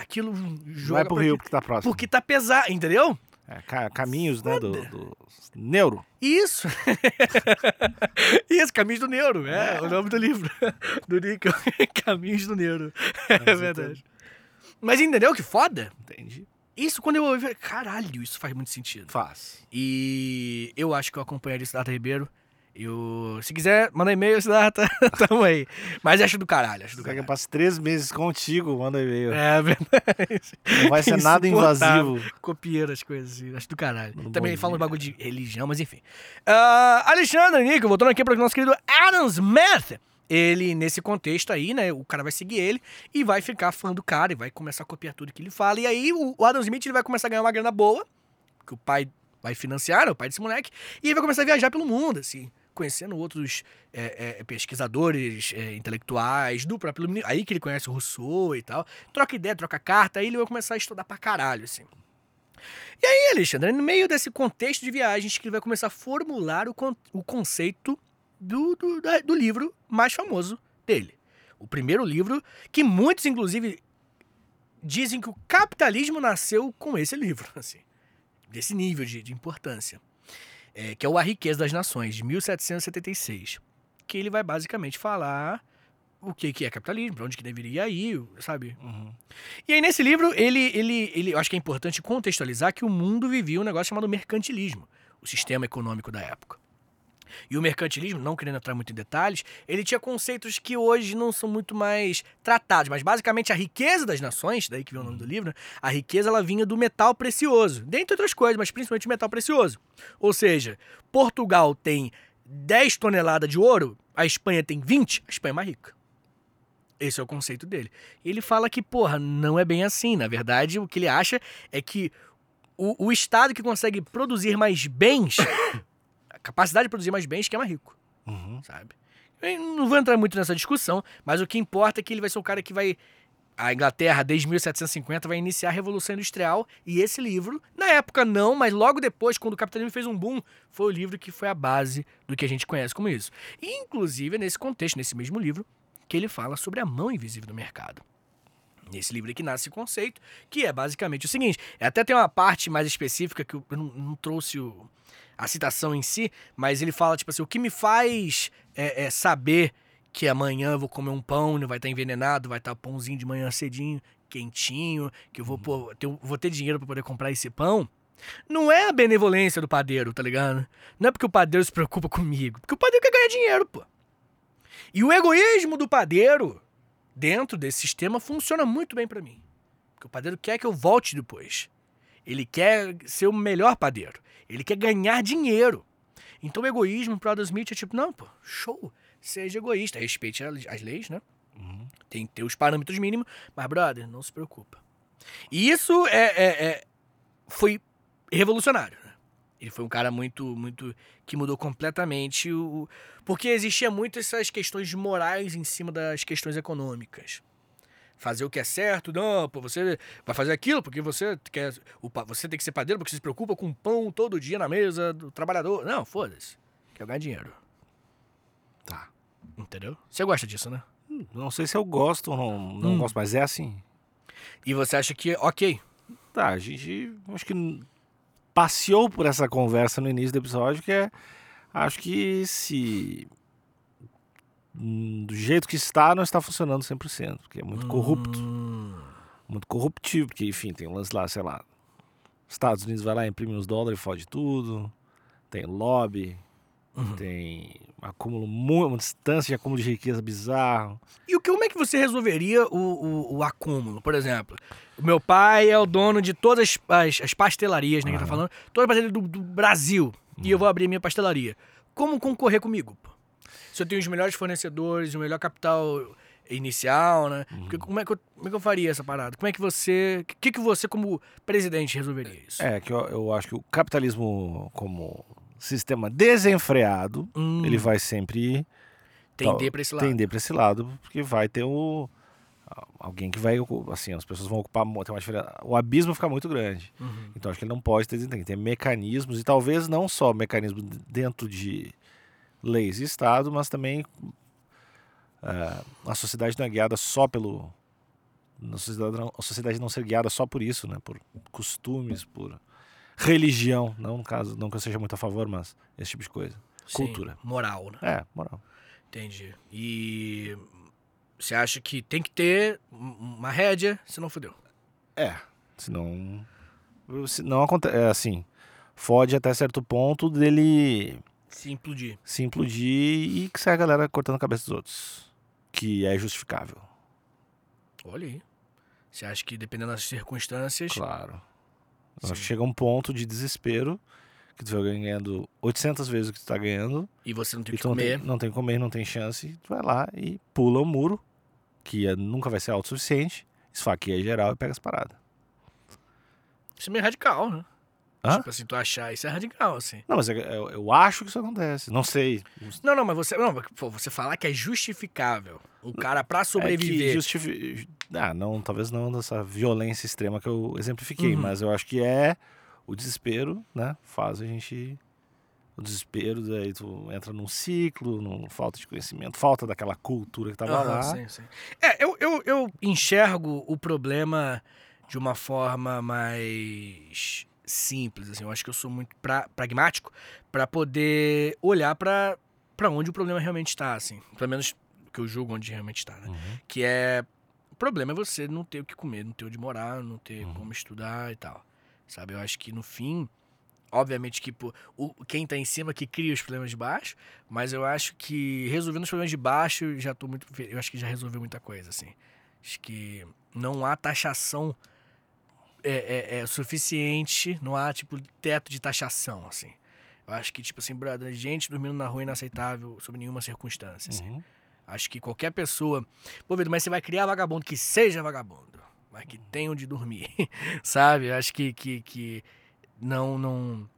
Aquilo joga Vai pro rio aqui- porque tá próximo. Porque tá pesado, entendeu? É, ca- caminhos, né, do, do neuro. Isso. Isso, Caminhos do Neuro. É, o nome do livro. Do Nico. Caminhos do Neuro. É Mas verdade. Mas entendeu que foda? Entendi. Isso quando eu ouvi, caralho, isso faz muito sentido. Faz. E eu acho que eu acompanharia Siddhartha Ribeiro. Eu, se quiser, manda e-mail, Siddhartha. Tamo aí. Mas acho do caralho, acho do que eu caralho. passe três meses contigo, manda e-mail. É verdade. Não vai ser nada invasivo. Copiando as coisas, assim, acho do caralho. Também fala um dia. bagulho de religião, mas enfim. Ah, Alexandre Nico, voltando aqui para o nosso querido Adam Smith. Ele, nesse contexto aí, né, o cara vai seguir ele e vai ficar fã do cara e vai começar a copiar tudo que ele fala. E aí o o Adam Smith ele vai começar a ganhar uma grana boa, que o pai vai financiar, né, o pai desse moleque, e ele vai começar a viajar pelo mundo, assim, conhecendo outros é, é, pesquisadores é, intelectuais do próprio iluminismo. Aí que ele conhece o Rousseau e tal. Troca ideia, troca carta, aí ele vai começar a estudar pra caralho, assim. E aí, Alexandre, no meio desse contexto de viagens, que ele vai começar a formular o, con- o conceito do, do, do livro mais famoso dele. O primeiro livro, que muitos, inclusive, dizem que o capitalismo nasceu com esse livro, assim, desse nível de, de importância, é, que é o A Riqueza das Nações, de 1776, que ele vai basicamente falar o que, que é capitalismo, para onde que deveria ir, sabe? Uhum. E aí, nesse livro, ele, ele, ele, eu acho que é importante contextualizar que o mundo vivia um negócio chamado mercantilismo, o sistema econômico da época. E o mercantilismo, não querendo entrar muito em detalhes, ele tinha conceitos que hoje não são muito mais tratados, mas basicamente a riqueza das nações, daí que vem o nome do livro, né? a riqueza ela vinha do metal precioso, dentre outras coisas, mas principalmente o metal precioso. Ou seja, Portugal tem 10 toneladas de ouro, a Espanha tem 20, a Espanha é mais rica. Esse é o conceito dele. Ele fala que, porra, não é bem assim. Na verdade, o que ele acha é que o, o Estado que consegue produzir mais bens, capacidade de produzir mais bens, que é mais rico, Uhum. sabe? Eu não vou entrar muito nessa discussão, mas o que importa é que ele vai ser o cara que vai. A Inglaterra, desde 1750, vai iniciar a Revolução Industrial. E esse livro, na época não, mas logo depois, quando o capitalismo fez um boom, foi o livro que foi a base do que a gente conhece como isso. E, inclusive, é nesse contexto, nesse mesmo livro, que ele fala sobre a mão invisível do mercado. Nesse livro aqui nasce esse conceito, que é basicamente o seguinte: até tem uma parte mais específica que eu não, não trouxe o- a citação em si, mas ele fala, tipo assim, o que me faz é, é, saber que amanhã eu vou comer um pão, não vai estar envenenado, vai estar pãozinho de manhã cedinho, quentinho, que eu vou, pô, ter, vou ter dinheiro para poder comprar esse pão. Não é a benevolência do padeiro, tá ligado? Não é porque o padeiro se preocupa comigo, porque o padeiro quer ganhar dinheiro, pô. E o egoísmo do padeiro dentro desse sistema funciona muito bem pra mim. Porque o padeiro quer que eu volte depois. Ele quer ser o melhor padeiro. Ele quer ganhar dinheiro. Então o egoísmo pro Adam Smith é tipo, não, pô, show. Seja egoísta, respeite as as leis, né? Uhum. Tem que ter os parâmetros mínimos, mas, brother, não se preocupa. E isso é, é- é- foi revolucionário, né? Ele foi um cara muito, muito. que mudou completamente o. Porque existia muito essas questões morais em cima das questões econômicas. Fazer o que é certo, não, pô, você vai fazer aquilo porque você quer. O, você tem que ser padeiro porque você se preocupa com pão todo dia na mesa do trabalhador. Não, foda-se. Quer ganhar dinheiro. Tá. Entendeu? Você gosta disso, né? Não sei se eu gosto ou não, não Hum. gosto, mas é assim. E você acha que, ok, Tá, a gente acho que passeou por essa conversa no início do episódio, que é. Acho que se. Hum, Do jeito que está, não está funcionando 100%, porque é muito corrupto, Hum, muito corruptivo, porque, enfim, tem um lance lá, sei lá. Estados Unidos vai lá, imprime uns dólares e fode tudo. Tem lobby, Uhum. tem acúmulo, mu- uma distância de acúmulo de riqueza bizarro. E o que, como é que você resolveria o, o, o acúmulo? Por exemplo, o meu pai é o dono de todas as, as pastelarias, né, que tá falando, todas as pastelarias do, do Brasil, e eu vou abrir minha pastelaria. Como concorrer comigo? pô? Se eu tenho os melhores fornecedores, o melhor capital inicial, né? Porque como, é que eu, como é que eu faria essa parada? Como é que você... O que, que você, como presidente, resolveria isso? É, que eu, eu acho que o capitalismo, como sistema desenfreado, Hum, ele vai sempre tender pra esse lado. tender para esse lado, porque vai ter o alguém que vai assim, as pessoas vão ocupar tem uma diferença, o abismo fica muito grande. Uhum. Então acho que ele não pode ter, tem mecanismos e talvez não só mecanismos dentro de leis e estado, mas também ah, a sociedade não é guiada só pelo a sociedade, não, a sociedade não ser guiada só por isso, né? Por costumes, por religião, não no caso, não que eu seja muito a favor, mas esse tipo de coisa. Sim, Cultura. moral, né? É, moral. Entendi. E você acha que tem que ter um- uma rédea, senão fodeu. É, senão Se Não acontece. É assim. Fode até certo ponto dele Se implodir. se implodir e que sai a galera cortando a cabeça dos outros. Que é justificável. Olha aí. Você acha que dependendo das circunstâncias. Claro. Sim. Chega um ponto de desespero que tu vai ganhando 800 vezes o que tu tá ganhando. E você não tem o que tu não tem, comer. não tem comer, não tem chance. Tu vai lá e pula o muro, que é- nunca vai ser autossuficiente, esfaqueia geral e pega as paradas. Isso é meio radical, né? Hã? Tipo assim, tu achar isso é radical, assim. Não, mas é- eu, eu acho que isso acontece. Não sei. Não, não, mas você. Não, pô, você falar que é justificável. O cara, pra É sobreviver. justifi... Ah, não, talvez não dessa violência extrema que eu exemplifiquei, Uhum. mas eu acho que é o desespero, né? Faz a gente. O desespero, daí tu entra num ciclo, num falta de conhecimento, falta daquela cultura que tava lá. sim, sim. É, eu, eu, eu enxergo o problema de uma forma mais simples, assim. Eu acho que eu sou muito pra- pragmático pra poder olhar pra pra onde o problema realmente está, assim. Pelo menos que eu julgo onde realmente está, né? Uhum. Que é... O problema é você não ter o que comer, não ter onde morar, não ter Uhum. como estudar e tal. Sabe? Eu acho que no fim... Obviamente que pô, o, quem tá em cima que cria os problemas de baixo, mas eu acho que resolvendo os problemas de baixo, já tô muito. Eu acho que já resolveu muita coisa, assim. Acho que não há taxação é, é, é suficiente, não há, tipo, teto de taxação, assim. Eu acho que, tipo assim, brother, gente dormindo na rua é inaceitável sob nenhuma circunstância, assim. Uhum. Acho que qualquer pessoa. Pô, Vitor, mas você vai criar vagabundo que seja vagabundo, mas que tenha onde dormir, sabe? Acho que, que, que não, não,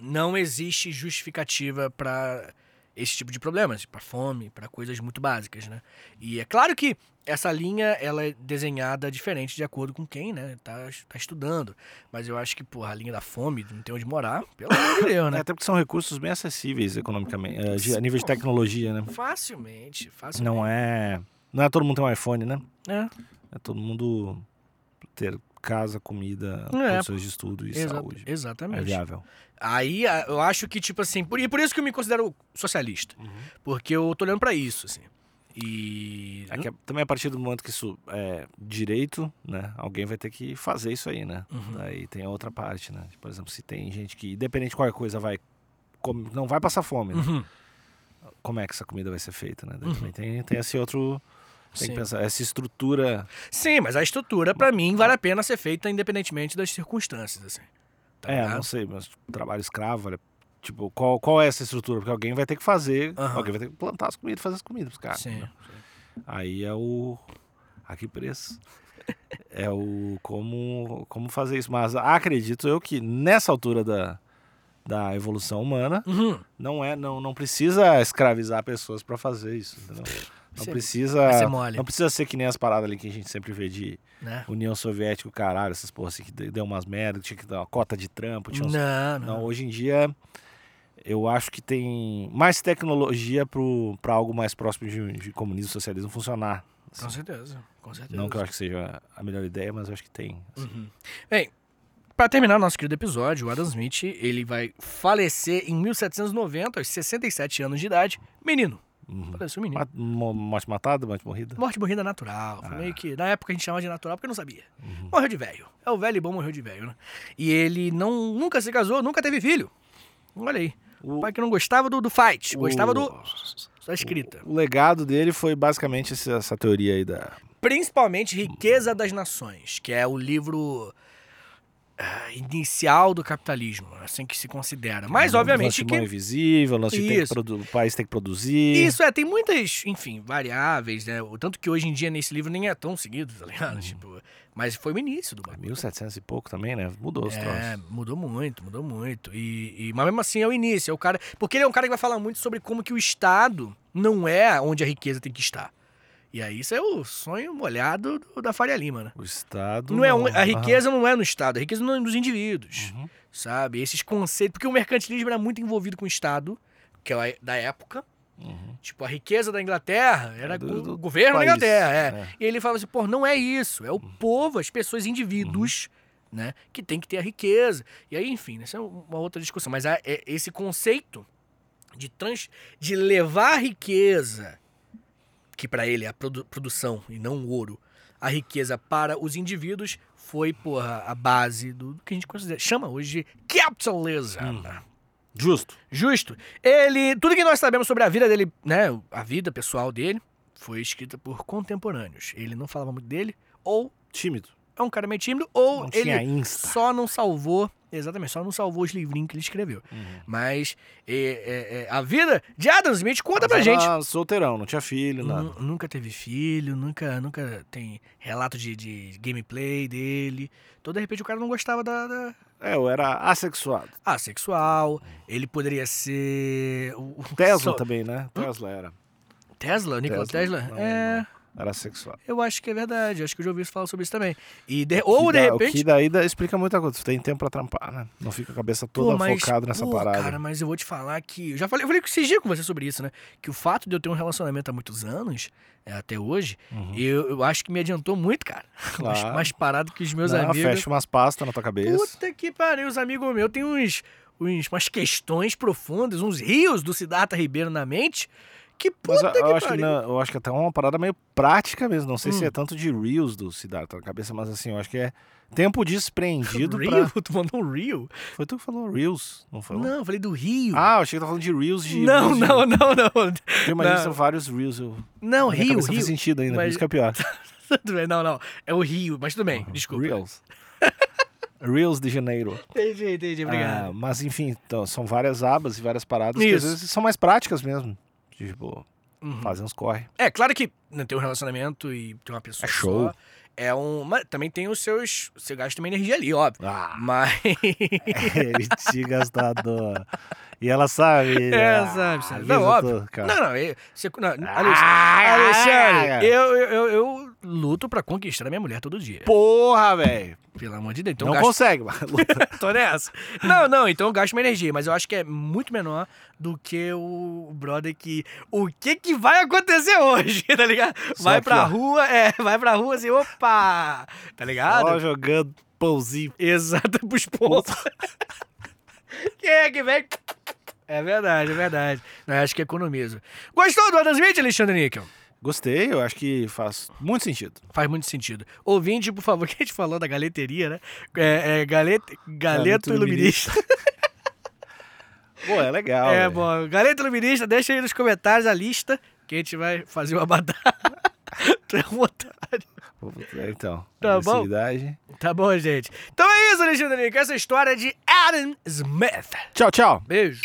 não existe justificativa para esse tipo de problemas, para fome, para coisas muito básicas, né? E é claro que essa linha ela é desenhada diferente de acordo com quem, né, tá, tá estudando. Mas eu acho que, porra, a linha da fome, não tem onde morar, pelo amor de Deus, É, né? até porque são recursos bem acessíveis economicamente, é, de- a nível de tecnologia, né? Facilmente, facilmente. Não é. Não é todo mundo tem um iPhone, né? É. É todo mundo ter casa, comida, É. condições de estudo e Exa- saúde. É Exatamente. viável. Aí eu acho que, tipo assim, por, e por isso que eu me considero socialista. Porque eu tô olhando pra isso, assim. E. É que é- também a partir do momento que isso é direito, né? Alguém vai ter que fazer isso aí, né? Uhum. Daí tem a outra parte, né? Por exemplo, se tem gente que, independente de qualquer coisa, vai. Não vai passar fome, né? Uhum. Como é que essa comida vai ser feita, né? Daí Uhum. também tem, tem esse outro. Tem Sim. que pensar. Essa estrutura. Sim, mas a estrutura, pra mim, vale a pena ser feita independentemente das circunstâncias, assim. Tá é, ligado? não sei, mas trabalho escravo, olha. Tipo, qual, qual é essa estrutura? Porque alguém vai ter que fazer, alguém vai ter que plantar as comidas, fazer as comidas pros caras. Sim. né? Aí é o. A que preço? é o como, como fazer isso. Mas acredito eu que nessa altura da, da evolução humana, Uhum. não é, não, não precisa escravizar pessoas pra fazer isso, entendeu? Não Ser- precisa. ser mole. Não precisa ser que nem as paradas ali que a gente sempre vê de Né? União Soviética, o caralho, essas porra assim que de- deu umas merdas, tinha que dar uma cota de trampo, uns Não, não. não, hoje em dia eu acho que tem mais tecnologia para algo mais próximo de, de comunismo e socialismo funcionar. assim. Com certeza, com certeza. Não que eu acho que seja a melhor ideia, mas eu acho que tem. assim. Uhum. Bem, pra terminar nosso querido episódio, o Adam Smith, ele vai falecer em 1790, aos 67 anos de idade. Menino. Uhum. Faleceu menino. Morte matada, morte morrida? Morte morrida natural. Ah. meio que. Na época a gente chamava de natural porque não sabia. Uhum. Morreu de velho. É o velho e bom morreu de velho, né? E ele não, nunca se casou, nunca teve filho. Olha aí. O O, pai que não gostava do, do fight, gostava o- do. da escrita. o legado dele foi basicamente essa, essa teoria aí da. Principalmente Riqueza das Nações, que é o livro ah, inicial do capitalismo, assim que se considera. Mas, obviamente, de mão que. invisível, que Isso. produ- o país tem que produzir. Isso, é, tem muitas, enfim, variáveis, né? O tanto que hoje em dia nesse livro nem é tão seguido, tá ligado? Uhum. Tipo, mas foi o início do É bagulho. 1700 e pouco também, né? Mudou os É, troços. mudou muito, mudou muito. E, e- mas mesmo assim é o início, é o cara. Porque ele é um cara que vai falar muito sobre como que o Estado não é onde a riqueza tem que estar. E aí isso é o sonho molhado do- da Faria Lima, né? O Estado. Não é um- a riqueza não é no Estado, a riqueza não é nos indivíduos, Uhum. sabe? Esses conceitos. Porque o mercantilismo era muito envolvido com o Estado, que é da época. Uhum. Tipo, a riqueza da Inglaterra era do- do o governo país, da Inglaterra, é. é. E ele falava assim, pô, não é isso, é o povo, as pessoas, indivíduos, né, que tem que ter a riqueza. E aí, enfim, né, essa é uma outra discussão. Mas é- esse conceito de, trans, de levar a riqueza, que para ele é a produ- produção e não o ouro, a riqueza para os indivíduos foi, porra, a base do, do que a gente considera, chama hoje de capitalism. Hum. Justo. Justo. Ele, tudo que nós sabemos sobre a vida dele, né, a vida pessoal dele, foi escrita por contemporâneos. Ele não falava muito dele, ou Tímido. é um cara meio tímido, ou ele Insta. só não salvou, exatamente, só não salvou os livrinhos que ele escreveu. Uhum. Mas é, é, é, a vida de Adam Smith conta pra Mas gente. era solteirão, não tinha filho, nada. Nu- Nunca teve filho, nunca, nunca tem relato de, de gameplay dele. Então, de repente, o cara não gostava da, da É, eu era assexuado. assexual. Ele poderia ser. O, Tesla também, né? Tesla era. Tesla? Nikola Tesla? Não, é. não. Era assexuado. Eu acho que é verdade. Acho que eu já ouvi falar sobre isso também. E de- ou, de dá- O repente. que daí dá- explica muita coisa. Tu tem tempo pra trampar, né? Não fica a cabeça toda focada nessa pô, parada. Cara, mas eu vou te falar que. Eu já falei, eu falei esses dias com você sobre isso, né? Que o fato de eu ter um relacionamento há muitos anos, é, até hoje, Uhum. eu, eu acho que me adiantou muito, cara. mais, Claro. mais parado que os meus Não, amigos. fecha umas pastas na tua cabeça. Puta que pariu, os amigos meus têm uns, uns, umas questões profundas, uns rios do Siddhartha Ribeiro na mente. Que Mas puta eu, que eu acho que pariu. não- eu acho que até é uma parada meio prática mesmo. Não sei se Hum. é tanto de Reels do Siddhartha na cabeça, mas assim, eu acho que é tempo desprendido pra. Rio? Tu mandou um Rio? Foi tu que falou Reels, não foi? Não, eu falei do Rio. Ah, eu achei que tá falando de Reels de. não, Reels de- não, não, não. Eu imagino que são vários Reels. Eu... Não, na Rio, Rio. faz sentido ainda, por Mas- isso que é pior. Tudo bem, não, não. É o Rio, mas tudo bem, desculpa. Reels. Reels de Janeiro. Entendi, entendi, Ah, obrigado. mas enfim, então, são várias abas e várias paradas que às Isso. vezes são mais práticas mesmo. Tipo, Uhum. fazer uns corre. É, claro que né, ter um relacionamento e ter uma pessoa É show. só é um... Mas também tem os seus... Você gasta uma energia ali, óbvio. Ah, Mas... ele te gastador. E ela sabe. É, ah, sabe, sabe. Não, óbvio. cara. Não, não, eu, você, não, Ah, Alex- Alexandre, ah, eu, eu, eu, eu luto pra conquistar a minha mulher todo dia. Porra, velho. Pelo amor de Deus. Então não gasto, consegue, mas luta. tô nessa. Não, não, então eu gasto minha energia, mas eu acho que é muito menor do que o brother que. O que que vai acontecer hoje, tá ligado? Só Vai aqui, pra ó. rua, é, vai pra rua assim, opa! Tá ligado? Só jogando pãozinho. Exato, pros pontos. Quem é que vem? É verdade, é verdade. Eu acho que economizo. Gostou do Adam Smith, Alexandre Níquel? Gostei, eu acho que faz muito sentido. Faz muito sentido. Ouvinte, por favor, que a gente falou da galeteria, né? É, é galete, galeto Galeto iluminista. Pô, é legal. É, velho. bom. Galeto iluminista, deixa aí nos comentários a lista que a gente vai fazer uma batalha. Pô, Então, Tá bom. Tá bom, gente. Então é isso, Alexandre Níquel. Essa história de Adam Smith. Tchau, tchau. Beijo.